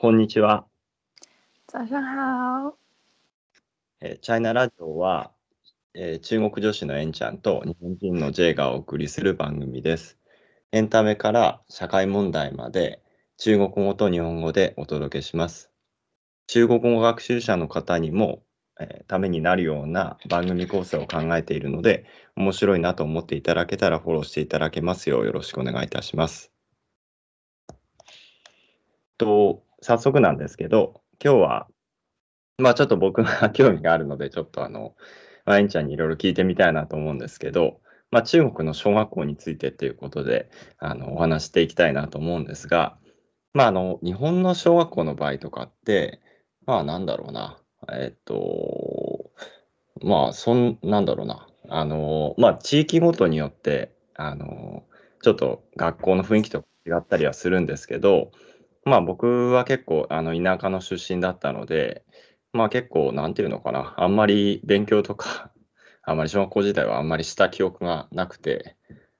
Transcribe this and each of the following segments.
こんにちは。早上好。えーチャイナラジオは、えー中国女子のエンちゃんと日本人の J がお送りする番組です。エンタメから社会問題まで中国語と日本語でお届けします。中国語学習者の方にも、えーためになるような番組構成を考えているので、面白いなと思っていただけたらフォローしていただけますようよろしくお願いいたします。と早速なんですけど、今日はまあちょっと僕が 興味があるので、ちょっとあの、まあ、エンちゃんにいろいろ聞いてみたいなと思うんですけど、まあ中国の小学校についてっていうことで、あの、お話していきたいなと思うんですが、まああの、日本の小学校の場合とかって、まあなんだろうな、えっと、まあそん、なんだろうな、あの、まあ地域ごとによって、あの、ちょっと学校の雰囲気とか違ったりはするんですけど、まあ僕は結構あの田舎の出身だったので、まあ結構、なんていうのかな、あんまり勉強とか、あんまり小学校時代はあんまりした記憶がなくて、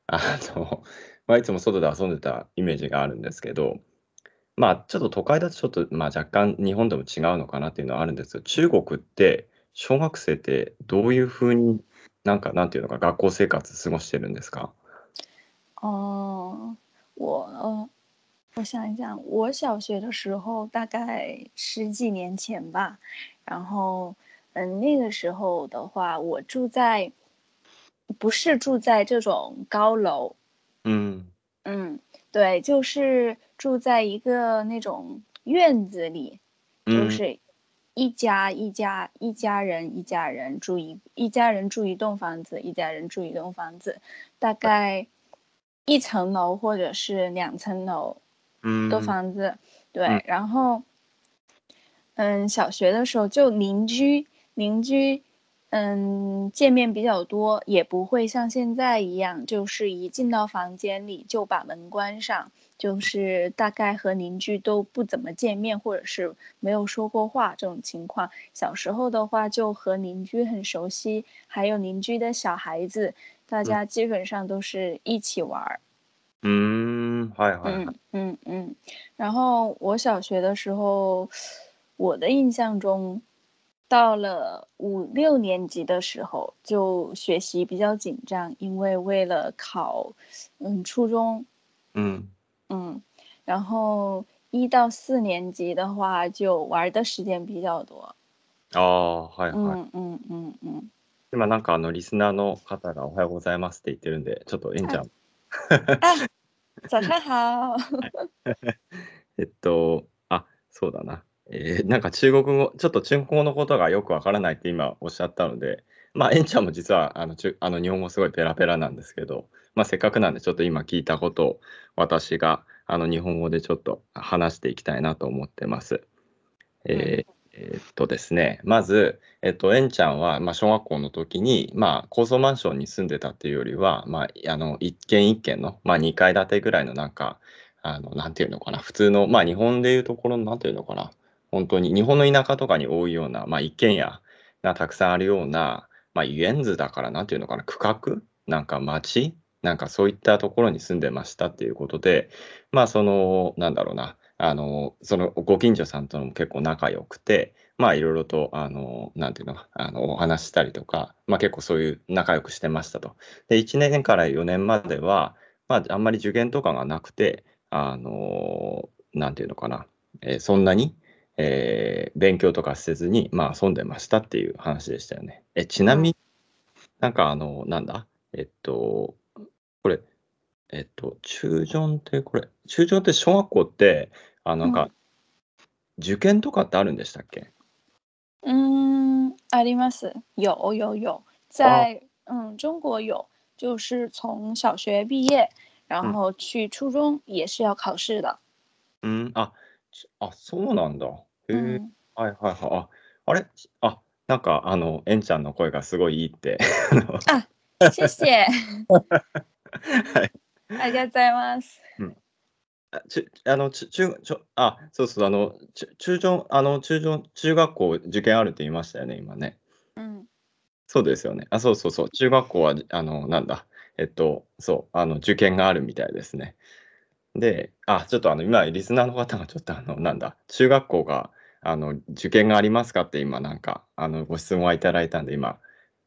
あの、まあいつも外で遊んでたイメージがあるんですけど、まあちょっと都会だとちょっと、まあ若干日本でも違うのかなっていうのはあるんですけど、中国って小学生ってどういうふうになんか、なんていうのか、学校生活過ごしてるんですか？哦、我，我想一想，我小学的时候大概十几年前吧，然后嗯，那个时候的话，我住在不是住在这种高楼，うん。嗯，对，就是住在一个那种院子里，う就。是一家一家一家人一家人住一一家人住一栋房子，一家人住一栋房子，大概一层楼或者是两层楼 うん。的房子。对，嗯然后嗯，小学的时候就邻居邻居。嗯，见面比较多，也不会像现在一样，就是一进到房间里就把门关上，就是大概和邻居都不怎么见面，或者是没有说过话这种情况。小时候的话，就和邻居很熟悉，还有邻居的小孩子，大家基本上都是一起玩儿。う ーん。はいはいはい。嗯嗯嗯。然后我小学的时候，我的印象中，到了五六年级的时候，就学习比较紧张，因为为了考嗯初中，うん。嗯，然后一到四年级的话，就玩的时间比较多。ああ、はいはい。嗯嗯嗯嗯。今なんかあのリスナーの方がおはようございますって言ってるんで、ちょっとエンちゃん、啊， 早上好。えっと、あ、そうだな。えーなんか中国語、ちょっと中国語のことがよくわからないって今おっしゃったので、まあエンちゃんも実はあの中あの日本語すごいペラペラなんですけど、まあせっかくなんでちょっと今聞いたことを私があの日本語でちょっと話していきたいなと思ってます。えーえっとですね、まず、えっと、エンちゃんは、まあ、小学校の時に、まあ、高層マンションに住んでたっていうよりは、まあ、あの、一軒一軒の、まあ、2階建てぐらいのなんか、あの、なんていうのかな、普通の、まあ、日本でいうところの、なんていうのかな、本当に、日本の田舎とかに多いような、まあ、一軒家がたくさんあるような、まあ、遊園図だから、なんていうのかな、区画なんか町なんかそういったところに住んでましたっていうことで、まあ、その、なんだろうな、あの、そのご近所さんとも結構仲良くて、まあいろいろと、あの、なんていうの、あの、お話したりとか、まあ結構そういう仲良くしてましたと。で、1年から4年までは、まああんまり受験とかがなくて、あの、なんていうのかな、えーそんなに、えー勉強とかせずに、まあ遊んでましたっていう話でしたよね。え、ちなみに、なんかあの、なんだえっと、これ、えっと、中ジってこれ、中ジって小学校って、あの、なんか、受験とかってあるんでしたっけ？嗯，あります。有有有，在嗯中国有，就是从小学毕业，然嗯后去初中也是要考试的。うん、あ、ちあ、そうなんだ。へえ、嗯，はいはいはい。あ、あれ？あ、なんか、あの、エンちゃんの声がすごいいいって。あ の谢谢，はい。ありがとうございます。あちあの、ち中、ちょ、あ、そうそう、あの、ち中上、あの、中上、中学校受験あるって言いましたよね、今ね。嗯そうですよね。あ、そうそうそう。中学校は、あの、なんだ。えっと、そう、あの、受験があるみたいですね。で、あ、ちょっとあの今、リスナーの方がちょっとあの、なんだ、中学校があの受験がありますかって今なんかあのご質問はいただいたんで今、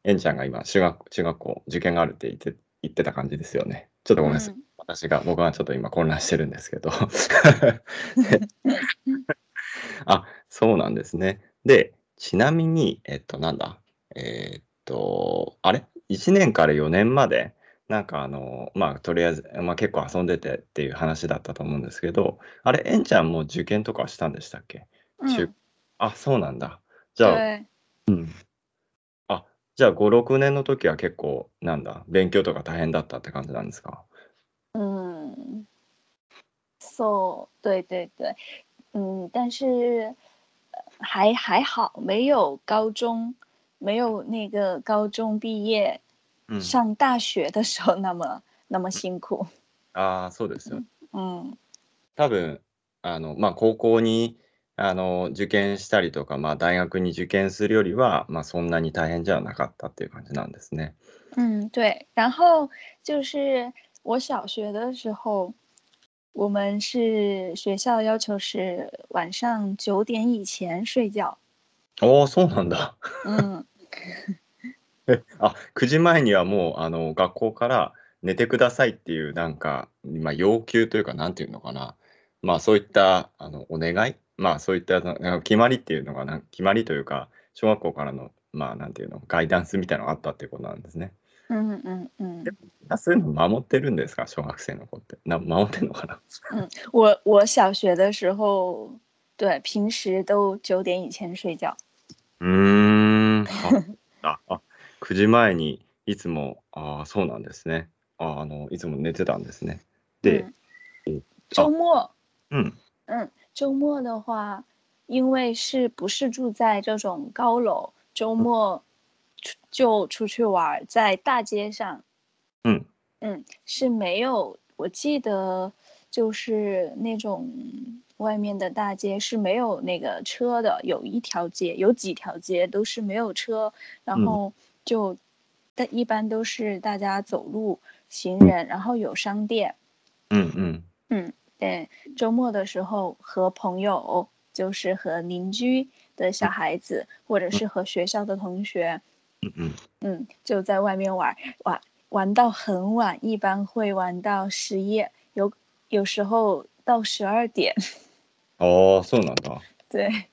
えんちゃんが今中学、中学校受験があるって言って言ってた感じですよね。ちょっとごめんなさい。嗯私が、僕がちょっと今混乱してるんですけど。あ、そうなんですね。で、ちなみに、えっと、なんだ、えーっと、あれ ?1 年から4年まで、なんかあの、まあ、とりあえず、まあ、結構遊んでてっていう話だったと思うんですけど、あれ、えんちゃんも受験とかしたんでしたっけ？中嗯，あ、そうなんだ。じゃあ、对，うん。あ、じゃあ5、6年の時は結構、なんだ、勉強とか大変だったって感じなんですか？嗯，so，对对对，嗯，但是呃还还好，没有高中，没有那个高中毕业うん。上大学的时候那么 那么辛苦。ああ、そうですよね。嗯多分、あの、まあ、高校に、あの、受験したりとか、まあ、大学に受験するよりは、まあ、そんなに大変じゃなかったっていう感じなんですね。嗯，对。然后就是我小学的时候，我们是学校要求是晚上九点以前睡觉。おお、そうなんだ。嗯え、あ、9時前にはもう、あの、学校から寝てくださいっていう、なんか、まあ、要求というか、なんていうのかな。まあ、そういった、あの、お願いまあ、そういった、な決まりっていうのがな、決まりというか、小学校からの、まあ、なんていうの、ガイダンスみたいなのがあったっていうことなんですね。嗯嗯嗯あそういうの守ってるんですか？小学生の子って。な守ってんのかな？嗯，我我小学的时候，对，平时都九点以前睡觉。うーん。あ、あ、9時前にいつも、ああ、そうなんですね。ああの、いつも寝てたんですね。で、嗯周末，うん。嗯，周末的话，因为是不是住在这种高楼，周末出就出去玩儿，在大街上，うん。嗯，是没有，我记得就是那种外面的大街是没有那个车的，有一条街，有几条街都是没有车，然嗯后就，但一般都是大家走路行人，然后有商店，うんうん。嗯，对，周末的时候和朋友，就是和邻居的小孩子，或者是和学校的同学， うんうん。嗯，就在外面玩玩玩到很晚，一般会玩到十一，有有时候到十二点。ああ、そうなんだ。对，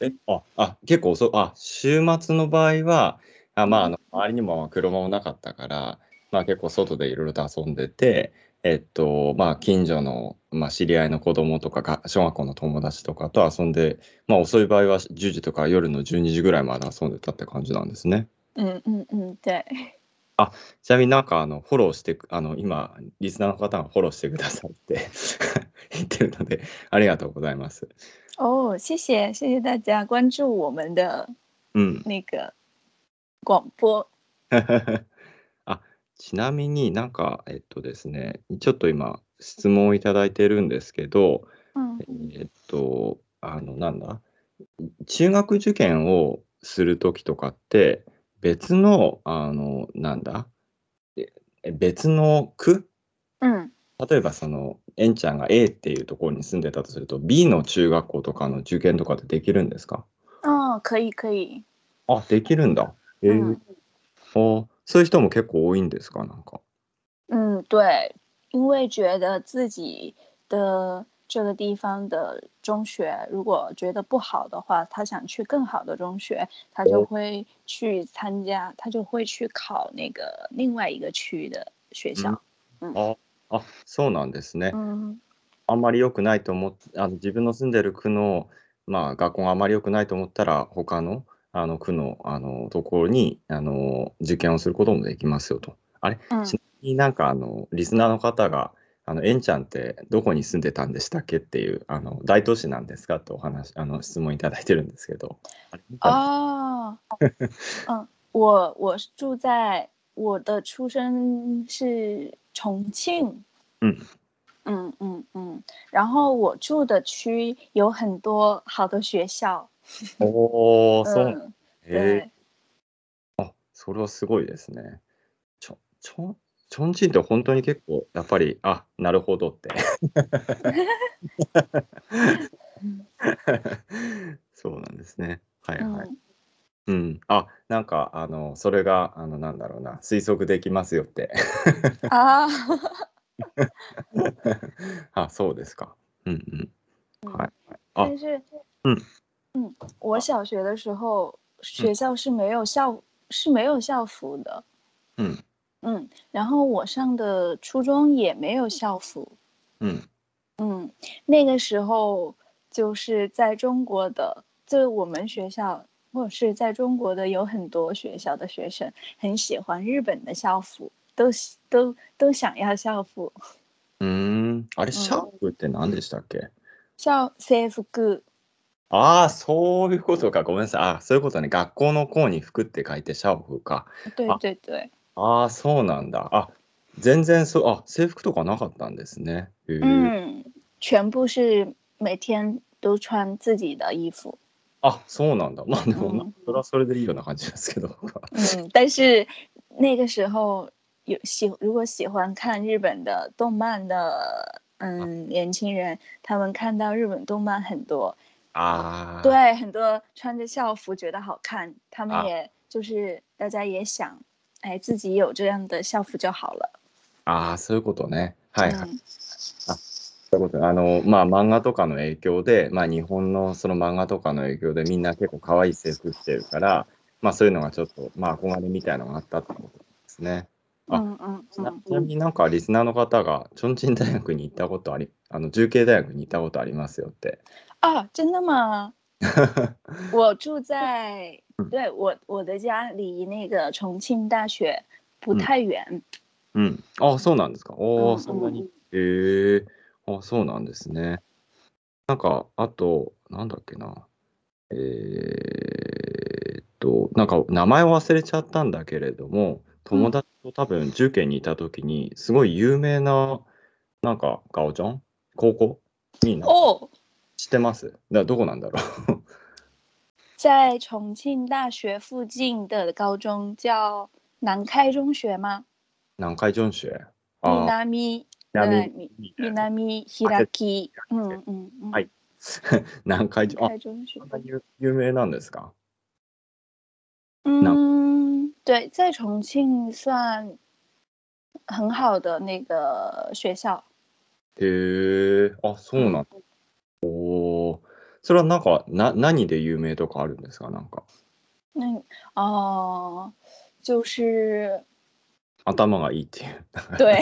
え、あ、あ、結構そう、あ、週末の場合は、あ、まあ、あの、周りにも車もなかったから、まあ結構外でいろいろと遊んでて、えっと、まあ近所の、まあ知り合いの子供とかが、小学校の友達とかと遊んで、まあ遅い場合は10時とか夜の12時ぐらいまで遊んでたって感じなんですね。嗯嗯嗯，对，ちなみになんかあの、フォローしてく、あの、今、リスナーの方がフォローしてくださいって 言ってるので、ありがとうございます。哦，谢谢谢谢大家关注我们的うん。那个广播。あ、ちなみになんか、えっとですね、ちょっと今、質問をいただいてるんですけど、嗯えっと、あの、なんだ、中学受験をするときとかって、別の、あの、なんだ、え別の区？嗯例えばその、えんちゃんが A っていうところに住んでたとすると、B の中学校とかの受験とかってできるんですか？哦，可以可以。あ、できるんだ。えー。嗯あそういう人も結構多いんですか？なんか。嗯，对，因为觉得自己的这个地方的中学如果觉得不好的话，他想去更好的中学，他就哦会去参加，他就会去考那个另外一个区的学校。あ、あ、そうなんですね。嗯あんまり良くないと思っあの自分の住んでる区の、まあ、学校があまり良くないと思ったら、他のあの区のあのところにあの受験をすることもできますよと。あれ、嗯ちなみになんかあのリスナーの方が、あのえんちゃんってどこに住んでたんでしたっけっていう、あの大都市なんですかってお話、あの質問いただいてるんですけど。あれ？哦，嗯，我我是住在我的出生是重庆。嗯嗯嗯嗯，然后我住的区有很多好的学校。おー、そう。嗯，へえ对，それはすごいですね。ちょ、ちょ、チョンチンって本当に結構、やっぱり、あ、なるほどって。そうなんですね。はいはい。うん。あ、なんか、あの、それが、あの、なんだろうな、推測できますよって。啊，あ、そうですか。うんうん。はい。あ、但是，嗯嗯，我小学的时候学校是没有校是没有校服的，うん。嗯，然后我上的初中也没有校服，うん。嗯，那个时候就是在中国的，就我们学校或者是在中国的有很多学校的学生很喜欢日本的校服，都喜都都想要校服，うーん。あれ、シャープって何でしたっけ校制服， ああ、そういうことか。ごめんなさい。あ、そういうことね。学校の校に服って書いてシャか。对あ对对，ああ、そうなんだ。あ、全然そう、あ、制服とかなかったんですね。へえ。嗯，全部是每天都穿自己的衣服，あ、そうなんだ。まあでも、うんまあそれはそれでいいような感じですけど。嗯，但是那个时候有喜如果喜欢看日本的动漫的嗯 年轻人，他们看到日本动漫很多，ああ。对，很多穿着校服觉得好看，他们啊也就是大家也想，哎，自己有这样的校服就好了。ああ、そういうことね。はいはい。嗯そういうことねあの、まあ漫画とかの影響で、まあ日本のその漫画とかの影響でみんな結構可愛い制服着てるから、まあそういうのがちょっと、まあ憧れみたいのがあったってことですね。あ嗯嗯ちな嗯ちなみになんかリスナーの方が、チョンチン大学に行ったことあり、あの、重慶大学に行ったことありますよって。啊，真的吗？我住在，对我我的家离那个重庆大学不嗯太远。うん。あ、そうなんですか？おお、うんそんなに？へえ。あ、そうなんですね。なんか、あと、なんだっけな。えーっと、なんか名前を忘れちゃったんだけれども、友達と多分重慶にいた時に、すごい有名な、なんか、ガオチョン？高校？にな哦，知ってます？だどこなんだろう？在重庆大学附近的高中叫南开中学吗？南海ジョンシュ米あ南南南開き，嗯嗯嗯，はい南海ジョン、あ、开中学有名なんですか嗯，对，在重庆算很好的那个学校。へえ、あ、そうなんだ。おーそれはなんか、な、何で有名とかあるんですか？なんか、那哦，就是頭がいいっていう。对，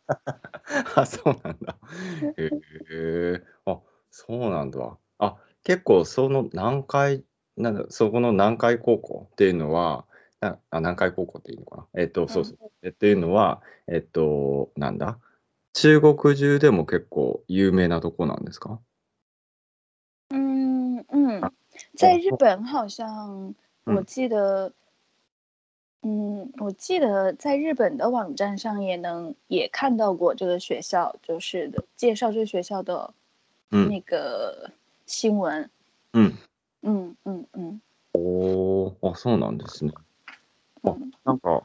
あ、そうなんだ。へえ、あ、そうなんだ。あ、結構その南海、なんだ、そこの南海高校っていうのは、なあ、南海高校っていいのかな？えっと、そうそう。えっていうのは、えっと、なんだ？中国中でも結構有名なとこなんですか？嗯嗯，在日本好像我嗯。记得，嗯，我记得在日本的网站上也能也看到过这个学校，就是的介绍这个学校的うん。那个新闻。うん。嗯嗯嗯。おー、あ、そうなんですね。あ嗯，なんか、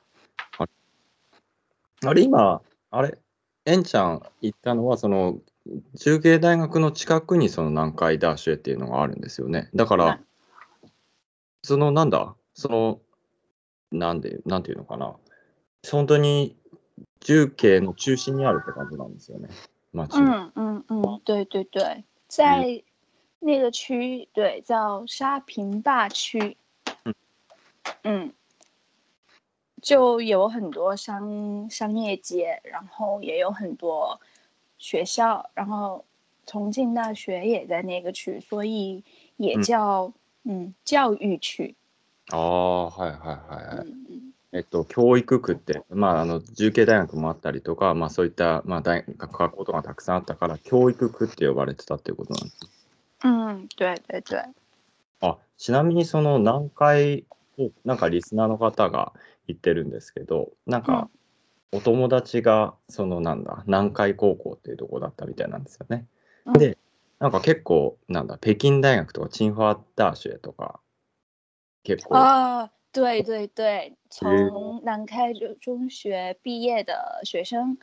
ああれ、今、あれ、えんちゃん行ったのは、その、中継大学の近くにその南海ダッシュっていうのがあるんですよね。だからはい、その、なんだ、その、なんで、なんていうのかな？本当に、重慶の中心にあるって感じなんですよね。町が。嗯嗯嗯，对对对，在那个区，对，叫沙坪坝区。嗯嗯，就有很多商商业街，然后也有很多学校，然后重庆大学也在那个区，所以也嗯。叫嗯教育区。ああ、はいはいはい。えっと、教育区って、まあ、あの、重慶大学もあったりとか、まあ、そういった、まあ、大学、学校とかたくさんあったから、教育区って呼ばれてたっていうことなんです。嗯，对对对，あ、ちなみにその南海を、なんかリスナーの方が言ってるんですけど、なんか、お友達が、そのなんだ、南海高校っていうところだったみたいなんですよね。うんで、なんか結構、なんだ、北京大学とか、チンファー大学とか、結構、啊，对对对，从南开中中学毕业的学生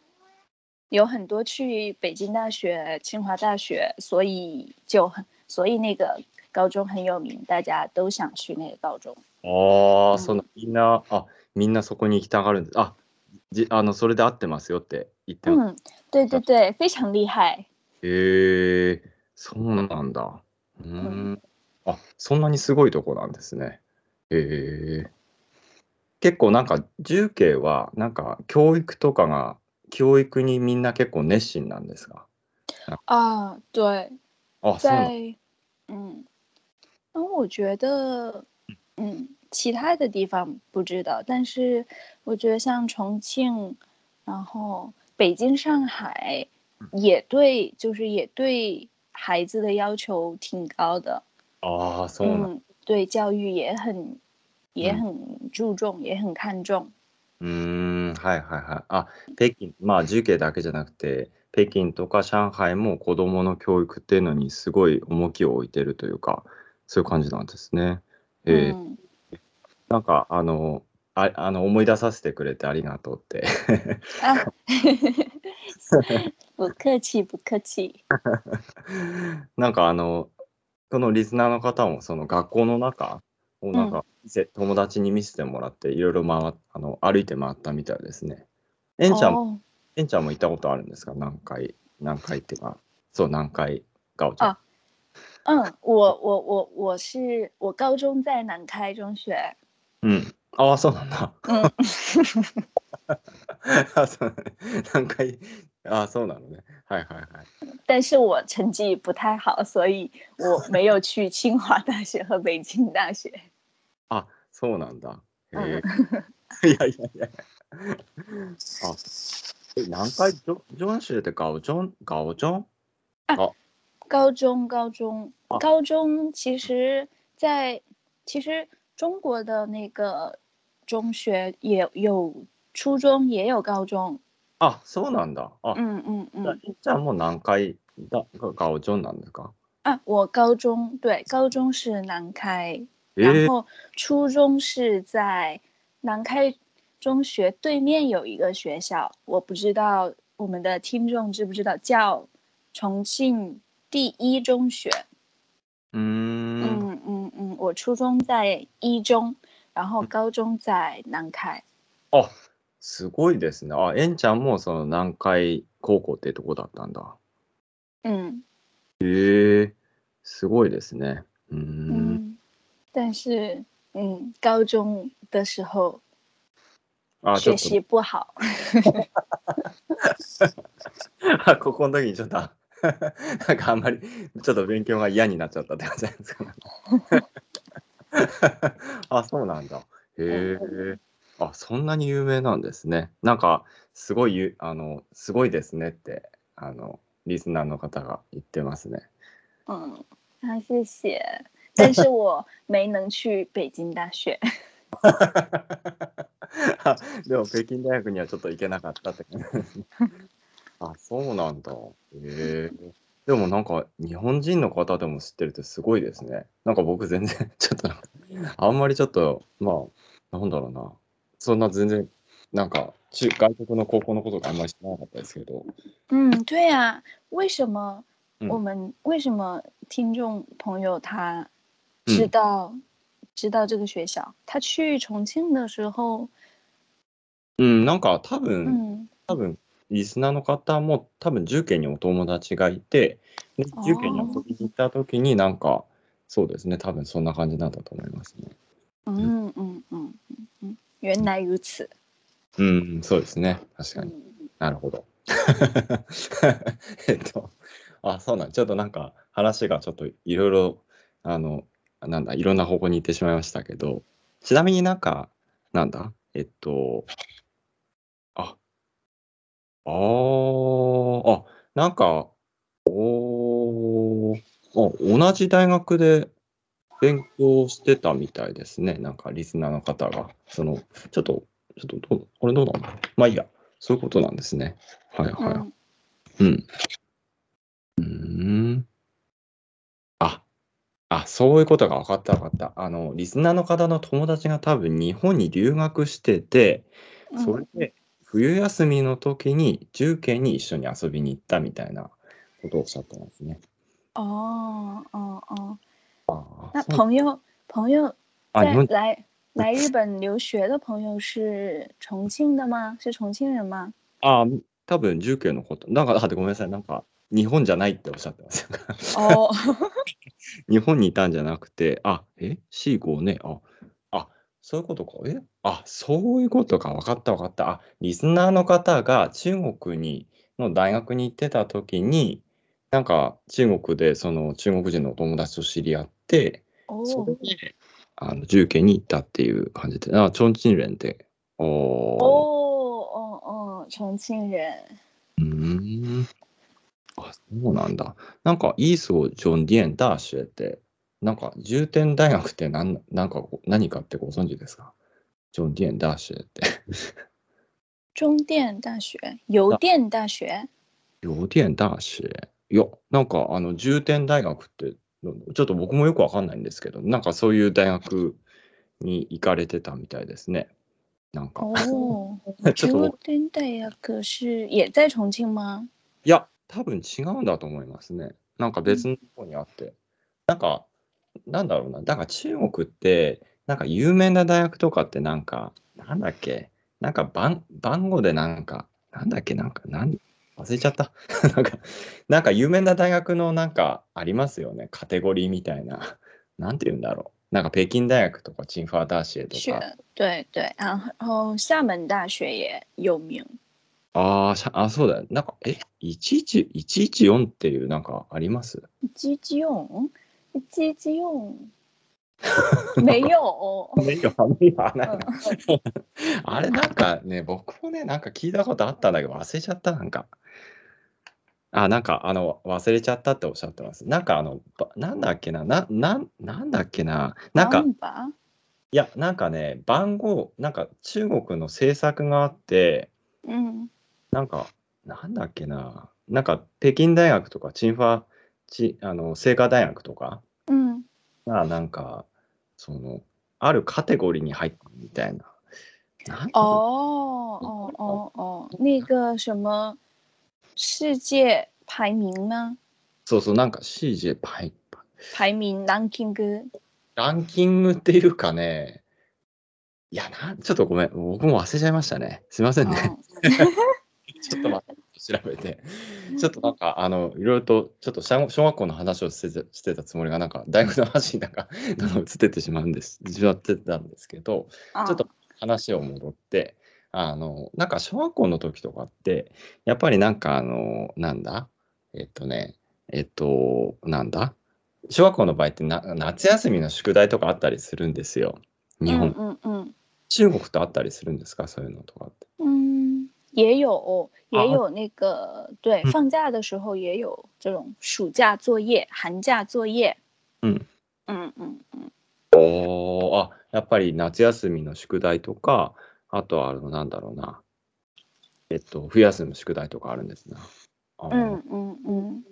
有很多去北京大学、清华大学，所以就很所以那个高中很有名，大家都想去那个高中。ああ、うんそのみんな、あ、みんなそこに行きたがるんです。あ、じ、あの、それで合ってますよって言ってます。嗯，对对对，非常厉害。へえ、そうなんだ。うーん。あ、そんなにすごいとこなんですね。へえ。結構なんか、重慶は、なんか、教育とかが、教育にみんな結構熱心なんですか？啊，对，あ、そうなん在嗯，那我觉得，嗯，其他的地方不知道，但是我觉得像重庆，然后北京、上海也对，就是也对孩子的要求挺高的，ああ、そうなん嗯，对教育也很也嗯很注重，也很看重。うーん、はいはいはい。あ、北京、まあ、重慶だけじゃなくて、北京とか上海も子どもの教育っていうのにすごい重きを置いてるというか、そういう感じなんですね。 えー嗯，なんか、あの、ああの思い出させてくれてありがとうって。啊，不客气，不客气。なんかあの、このリスナーの方もその学校の中をなんか見せ、友達に見せてもらっていろいろ回っあの歩いて回ったみたいですね。えんちゃんえんちゃんも行ったことあるんですか？何回、何回っていうか、そう、何回、ガオちゃん。あ嗯，我我我我是我高中在南开中学，うん。ああ、そうなんだ。嗯あそう何回、ああ、そうなのね。はいはいはい。但是我成绩不太好，所以我没有去清华大学和北京大学。あ、そうなんだ。へ嗯え。いやいやいや。あ、え、何回、ジョジョン州ってガオジョンガオジョン高中高中哦高中，其实在其实中国的那个中学也有初中，也有高中。あ、そうなんだ。あ、嗯嗯じゃあ嗯じゃあもう何回だがガオジョンなんですか啊，我高中对高中是南开，えー、然后初中是在南开中学对面有一个学校，我不知道我们的听众知不知道，叫重庆 第一中学。うーん。嗯嗯嗯，我初中在一中，然后高中在南开。あ、すごいですね。あ、えんちゃんもその南海高校ってとこだったんだ。嗯へえ、すごいですね。うーん。嗯，但是嗯，高中的时候あ、学习不好。あ、ここの時にちょっと、なんかあんまり、ちょっと勉強が嫌になっちゃったって感じなんですかね。あ、そうなんだ。へえ。あ、そんなに有名なんですね。なんか、すごいゆ、あの、すごいですねって、あの、リスナーの方が言ってますね。嗯，啊，谢谢。但是我没能去北京大学。あでも北京大学にはちょっと行けなかったって感じですね。あ、そうなんだ。へえ。でもなんか日本人の方でも知ってるってすごいですね。なんか僕全然 ちょっとあんまりちょっとまあなんだろうな。そんな全然なんか中外国の高校のことがあんまり知らなかったですけど。嗯，对呀、为什么嗯我们、为什么听众朋友他知嗯道、知道这个学校？他去重庆的时候，うん、なんか多分、嗯多分リスナーの方も多分重慶にお友達がいて重慶に遊びに行った時になんかそうですね多分そんな感じなんだと思いますね。嗯嗯嗯嗯嗯，原来如此。うん、そうですね確かに。嗯なるほど。えっと、あ、そうなん、ちょっとなんか話がちょっといろいろ、あの、なんだ、いろんな方向に行ってしまいましたけど、ちなみになんか、なんだ、えっと、あ、あーあ、なんか、おー、あ、同じ大学で勉強してたみたいですね。なんかリスナーの方が。その、ちょっと、ちょっとどう、これどうなんだろうまあいいや。そういうことなんですね。はいはい。嗯うん。うーん。あ、あ、そういうことが分かった分かった。あの、リスナーの方の友達が多分日本に留学してて、それで冬休みの時に重慶に一緒に遊びに行ったみたいなことをおっしゃってますね。哦哦哦，あ那朋友朋友在来来日本留学的朋友是重庆的吗？是重庆人吗？あ多分重慶のこと。なんか、あ、でごめんなさい。なんか、日本じゃないっておっしゃってますよ。哦，日本にいたんじゃなくて、あ、え ?C5 ね。あ、あ、そういうことか？え？あ、そういうことか。分かった分かった。あ、リスナーの方が中国にの大学に行ってた時に、なんか中国でその中国人のお友達と知り合って、それ哦であの重慶に行ったっていう感じで、あ、チョンチンレンで。お哦ー哦哦，重庆人。うーん。あ、そうなんだ。なんか、イーソー・ジョン・ディエン・ダーシュって、なんか、重点大学ってなんなんか何かってご存知ですか？ジョン・ディエン・ダーシュって。中电大学、邮电大学？邮電ダーシュ。いや、なんか、あの、重点大学って、ちょっと僕もよくわかんないんですけど、なんかそういう大学に行かれてたみたいですね。なんか。哦，ちょっと邮电大学是也在重庆吗？いや、多分違うんだと思いますね。なんか別のとこにあって。なんか、なんだろうな。だから中国って、なんか有名な大学とかってなんか、なんだっけ。なんか番番号でなんか、なんだっけ、なんか、なん忘れちゃった。なんか、なんか有名な大学のなんかありますよね。カテゴリーみたいな。なんて言うんだろう。なんか北京大学とか、チンファー大学と学か。对对，然后厦门大学也有名。あーしゃあ、そうだよ。なんか、え、11 114っていうなんかあります？基用，基用，没有。没有没有。な嗯んか。あれなんかね、僕もね、なんか聞いたことあったんだけど忘れちゃった、なんか。あ、なんかあの、忘れちゃったっておっしゃってます。なんかあの、ばなんだっけな、な、なん、なんだっけな、なんか、いや、なんかね、番号、なんか中国の政策があって、嗯なんか、なんだっけな、なんか北京大学とか、チンファ、チ、あの、清華大学とか嗯が、なんか、その、あるカテゴリーに入ったみたいな。哦哦哦哦，那个什么？世界排名吗？そうそう、なんかパイパ排名？ランキング？ランキングっていうかね、いやな、ちょっとごめん、僕も忘れちゃいましたね。すいませんね。ちょっと待って、調べて。ちょっとなんか、あの、いろいろと、ちょっと小小学校の話をしてたつもりが、なんか、大学の話になんか、どんどん移ってってしまうんです、しまってたんですけど、あちょっと話を戻って、あの、なんか小学校の時とかって、やっぱりなんかあの、なんだ？えっとね、えっと、なんだ？小学校の場合ってな夏休みの宿題とかあったりするんですよ。日本。嗯嗯中国とあったりするんですか？そういうのとかって。嗯，也有也啊有那个对，嗯放假的时候也有这种暑假作业、寒假作业。うん。嗯嗯嗯おーあ、やっぱり夏休みの宿題とか、あとはあの、なんだろうな。えっと、冬休みの宿題とかあるんですな。あー嗯嗯嗯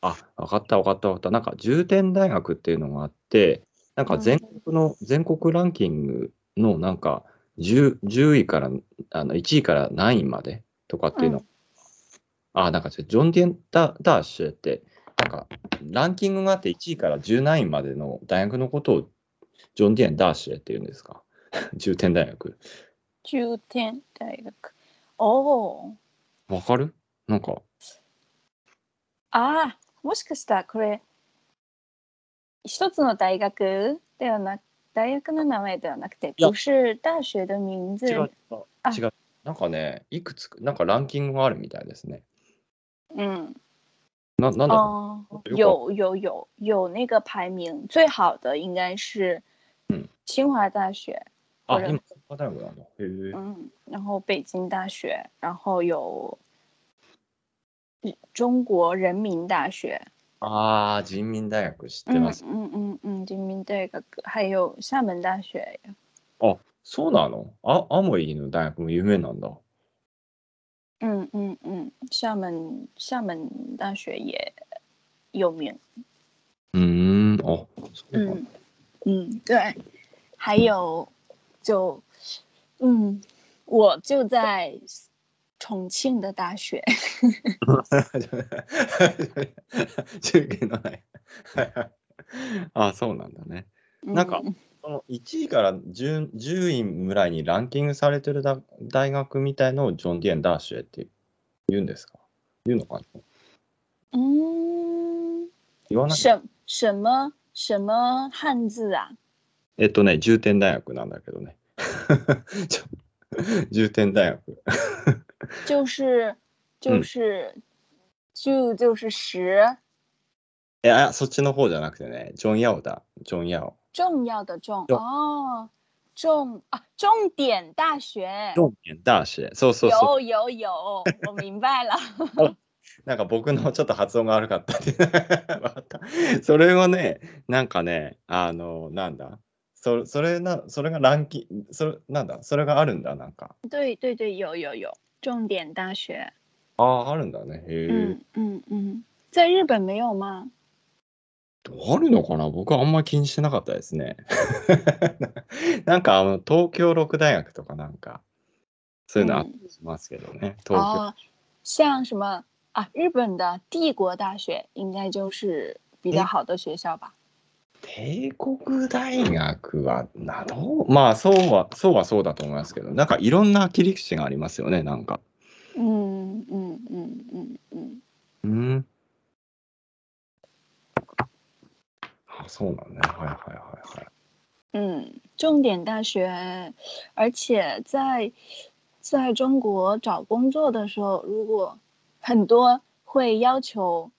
あ、わかったわかったわかった。なんか重点大学っていうのがあって、なんか全国の、全国ランキングのなんか 10, 10位から、あの1位から何位までとかっていうの。うんあ、なんかジョンディエンダダーシュって、なんかランキングがあって1位から10何位までの大学のことをジョンディエンダーシュって言うんですか？重点大学。重点大学。哦わかる？なんか、あ、もしかしたらこれ一つの大学ではなく大学の名前ではなくて、不是大学的名字？違う。あ違う。なんかね、いくつか、なんかランキングがあるみたいですね。嗯。ななんだろ哦，有有有有那个排名，最好的应该是嗯清华大学，う。あ、これ今、大学。嗯，然后北京大学，然后有中国人民大学，ああ、人民大学知って嗯ます。嗯嗯嗯，人民大学，还有厦门大学，あ、そうなの？あ、アモイの大学も有名なんだ。嗯嗯嗯，厦门厦门大学也有名，うーん、あ、嗯嗯，对，还有就嗯，我就在重庆的大学。中継のない。あそうなんだね。なんか、その1位から 10, 10位ぐらいにランキングされてるだ大学みたいのをジョン・ディエン・ダーシュって言うんですか？言うのかな？嗯，言わない什什么什么汉字啊？えっとね、重点大学なんだけどね。重点大学。就是就是、就就是十え、あ、そっちの方じゃなくてね、ジョン・ヤオだ。ジョン・ヤオ。重要的重重哦，重啊，重点大学。重点大学。そうそうそう。有有有，我明白了。なんか僕のちょっと発音が悪かったって。わかったそれをね、なんかね、あの、なんだ？そそれな、それがランキング、それ、なんだ？それがあるんだ、なんか。对对对，有有有，重点大学。ああ、あるんだね。へえ。嗯嗯嗯，在日本没有吗？あるのかな？僕はあんまり気にしてなかったですね。なんかあの東京六大学とかなんか、そういうのあったりしますけどね。東京。啊，像什么？啊？日本的帝国大学应该就是比较好的学校吧？帝国大学はなどうまあそうはそうはそうだと思いますけどなんかいろんな切り口がありますよねなんか。嗯嗯嗯嗯嗯，うんあそうなんね。はいはいはいはい。嗯，重点大学，而且在在中国找工作的时候，如果很多会要求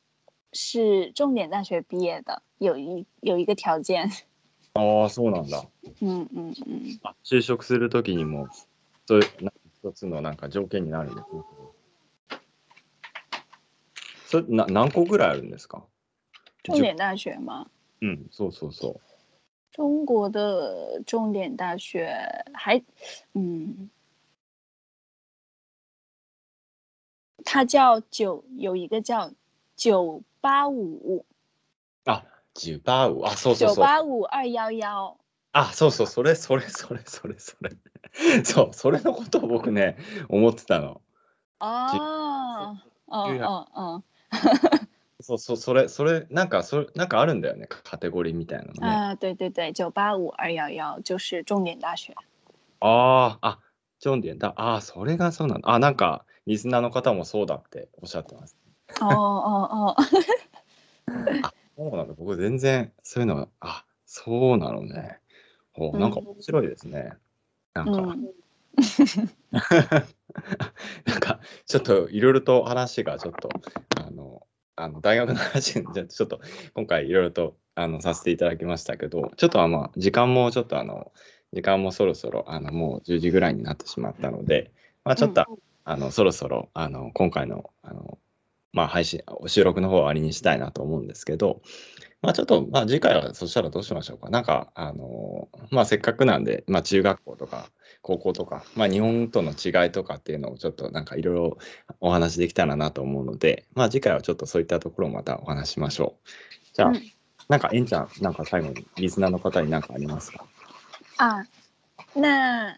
是重点大学毕业的，有一有一个条件。ああそうなんだ。嗯嗯嗯，あ就職するときにもそういうなんか一つのなんか条件になるんですね。それな何個ぐらいあるんですか？重点大学吗？うんそうそうそう。中国的重点大学还，嗯，它叫九，有一个叫九八五。あジュバウあそうそう九そう八五二幺幺。あ、そうそう、それ、それ、それ、それ、それ。そう、それのことを僕ね、思ってたの。哦哦九哦哦，そうそう、それ、それ、なんか、それ、なんかあるんだよね、カテゴリーみたいなのね。啊，对对对，九八五二幺幺就是重点大学。ああ、あ、ジョンディエンだ。ああ、それがそうなんだ。あ、なんか、リスナーの方もそうだっておっしゃってます。哦哦哦，そうなんだ。僕、全然、そういうのは、あ、そうなのね。ほう、なんか面白いですね。なんか、嗯 なんかちょっといろいろと話がちょっとあのあの大学の話じゃちょっと今回いろいろとあのさせていただきましたけどちょっとあまあ時間もちょっとあの時間もそろそろあのもう10時ぐらいになってしまったので、まあ、ちょっと、あのそろそろあの今回のあの、まあ、配信収録の方は終わりにしたいなと思うんですけど、まあ、ちょっと、まあ、次回はそしたらどうしましょうか。なんか、あのまあ、せっかくなんで、まあ、中学校とか高校とか、まあ、日本との違いとかっていうのをちょっとなんかいろいろお話できたらなと思うので、まあ、次回はちょっとそういったところをまたお話ししましょう。じゃあ、うんなんか、えんちゃん、なんか最後にリスナーの方に何かありますか？啊，那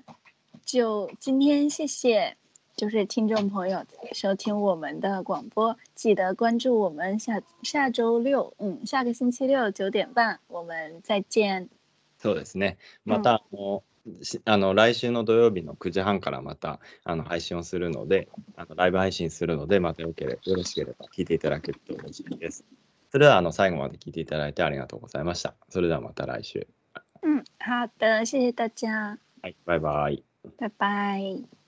就今天谢谢，就是听众朋友收听我们的广播，记得关注我们下下周六，嗯，下个星期六九点半，我们再见。そうですね。また、あのしあの来週の土曜日の9時半からまたあの配信をするので、あのライブ配信するので、またよければよろしければ聞いていただけると嬉しいです。それではあの最後まで聞いていただいてありがとうございました。それではまた来週。嗯，好的，谢谢大家，はい、バイバイ。拜拜。